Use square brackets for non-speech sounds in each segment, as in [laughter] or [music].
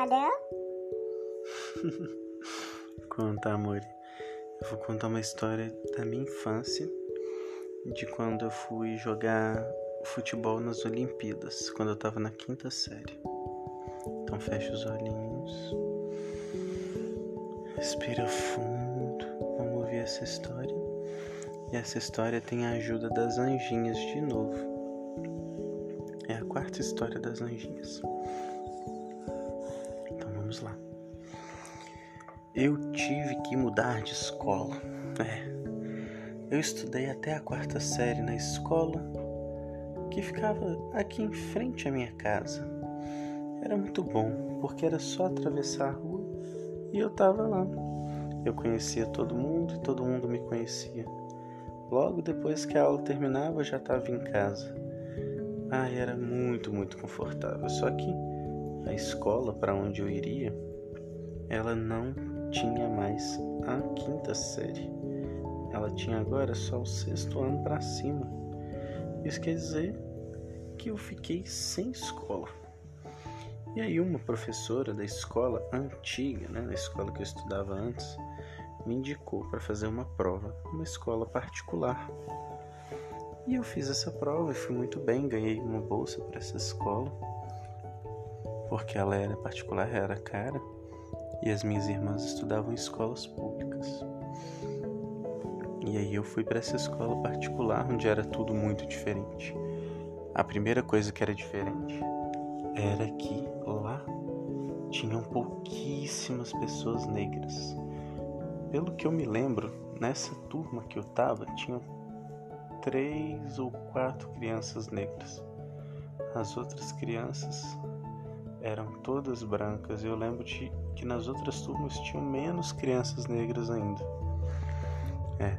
história? [laughs] Conta, amor. Eu vou contar uma história da minha infância, de quando eu fui jogar futebol nas Olimpíadas, quando eu tava na quinta série. Então fecha os olhinhos. Respira fundo. Vamos ouvir essa história. E essa história tem a ajuda das anjinhas de novo. É a quarta história das anjinhas. Eu tive que mudar de escola. É. Eu estudei até a quarta série na escola que ficava aqui em frente à minha casa. Era muito bom, porque era só atravessar a rua e eu tava lá. Eu conhecia todo mundo e todo mundo me conhecia. Logo depois que a aula terminava, eu já estava em casa. Ai, era muito, muito confortável. Só que a escola para onde eu iria, ela não tinha mais a quinta série. Ela tinha agora só o sexto ano para cima. Isso quer dizer que eu fiquei sem escola. E aí uma professora da escola antiga, né, da escola que eu estudava antes, me indicou para fazer uma prova numa escola particular. E eu fiz essa prova e fui muito bem, ganhei uma bolsa para essa escola, porque ela era particular, era cara e as minhas irmãs estudavam em escolas públicas. E aí eu fui para essa escola particular onde era tudo muito diferente. A primeira coisa que era diferente era que lá tinham pouquíssimas pessoas negras. Pelo que eu me lembro, nessa turma que eu tava, tinham três ou quatro crianças negras. As outras crianças eram todas brancas. Eu lembro de que nas outras turmas tinham menos crianças negras ainda. É.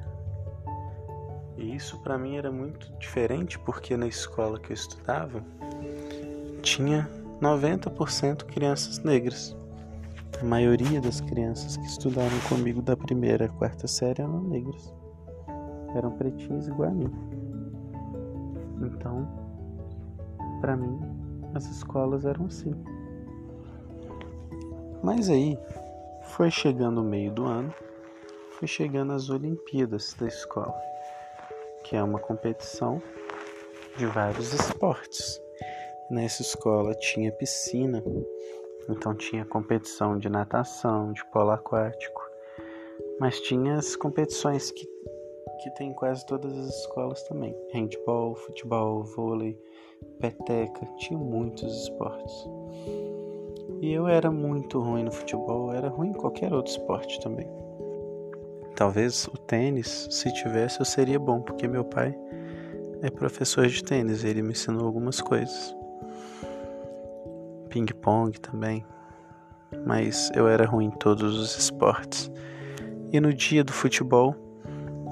E isso para mim era muito diferente porque na escola que eu estudava tinha 90% crianças negras. A maioria das crianças que estudaram comigo da primeira à quarta série eram negras. Eram pretinhos igual a mim. Então, para mim, as escolas eram assim. Mas aí, foi chegando o meio do ano, foi chegando as Olimpíadas da escola, que é uma competição de vários esportes. Nessa escola tinha piscina, então tinha competição de natação, de polo aquático, mas tinha as competições que, que tem em quase todas as escolas também: handball, futebol, vôlei, peteca, tinha muitos esportes. E eu era muito ruim no futebol, era ruim em qualquer outro esporte também. Talvez o tênis, se tivesse, eu seria bom, porque meu pai é professor de tênis, ele me ensinou algumas coisas. Ping-pong também, mas eu era ruim em todos os esportes. E no dia do futebol,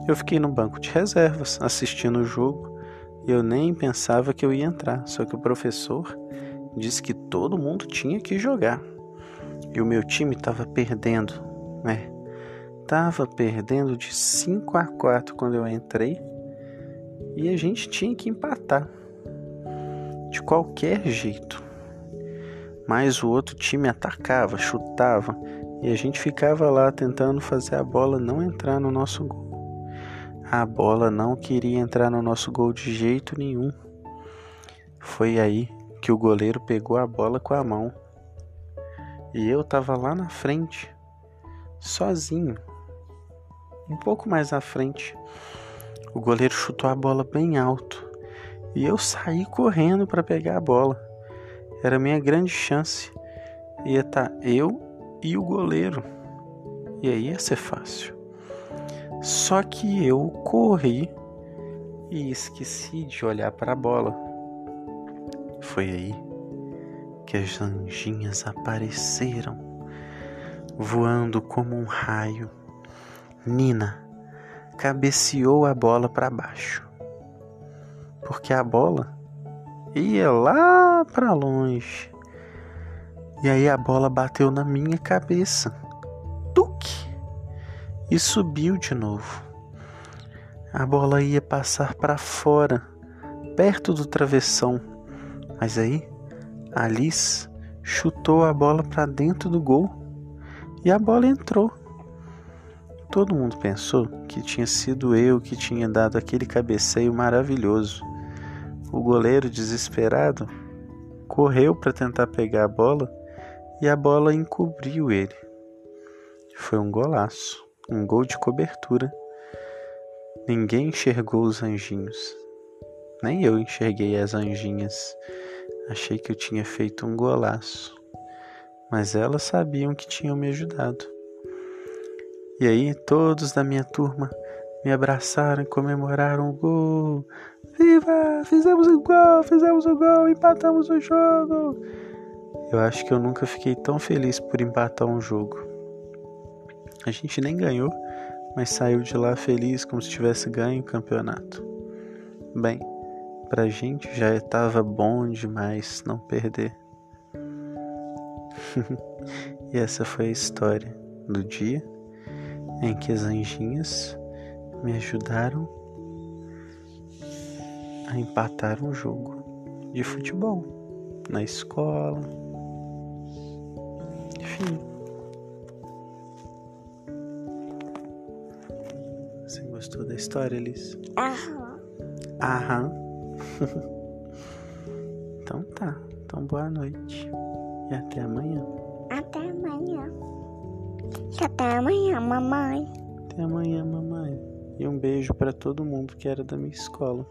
eu fiquei no banco de reservas assistindo o jogo e eu nem pensava que eu ia entrar, só que o professor disse que todo mundo tinha que jogar. E o meu time estava perdendo, né? Tava perdendo de 5 a 4 quando eu entrei. E a gente tinha que empatar. De qualquer jeito. Mas o outro time atacava, chutava, e a gente ficava lá tentando fazer a bola não entrar no nosso gol. A bola não queria entrar no nosso gol de jeito nenhum. Foi aí que o goleiro pegou a bola com a mão. E eu tava lá na frente, sozinho. Um pouco mais à frente. O goleiro chutou a bola bem alto e eu saí correndo para pegar a bola. Era a minha grande chance. Ia estar tá eu e o goleiro. E aí ia ser fácil. Só que eu corri e esqueci de olhar para a bola. Foi aí que as anjinhas apareceram, voando como um raio. Nina cabeceou a bola para baixo, porque a bola ia lá para longe. E aí a bola bateu na minha cabeça. Tuque! E subiu de novo. A bola ia passar para fora, perto do travessão mas aí Alice chutou a bola para dentro do gol e a bola entrou. Todo mundo pensou que tinha sido eu que tinha dado aquele cabeceio maravilhoso. O goleiro, desesperado, correu para tentar pegar a bola e a bola encobriu ele. Foi um golaço, um gol de cobertura. Ninguém enxergou os anjinhos. Nem eu enxerguei as anjinhas. Achei que eu tinha feito um golaço. Mas elas sabiam que tinham me ajudado. E aí todos da minha turma me abraçaram e comemoraram o gol. Viva! Fizemos o gol, fizemos o gol, empatamos o jogo. Eu acho que eu nunca fiquei tão feliz por empatar um jogo. A gente nem ganhou, mas saiu de lá feliz como se tivesse ganho o campeonato. Bem, pra gente já estava bom demais não perder. [laughs] e essa foi a história do dia em que as anjinhas me ajudaram a empatar um jogo de futebol na escola. Enfim. Você gostou da história, Liz? Aham. Aham. [laughs] então tá. Então boa noite. E até amanhã. Até amanhã. Até amanhã, mamãe. Até amanhã, mamãe. E um beijo para todo mundo que era da minha escola.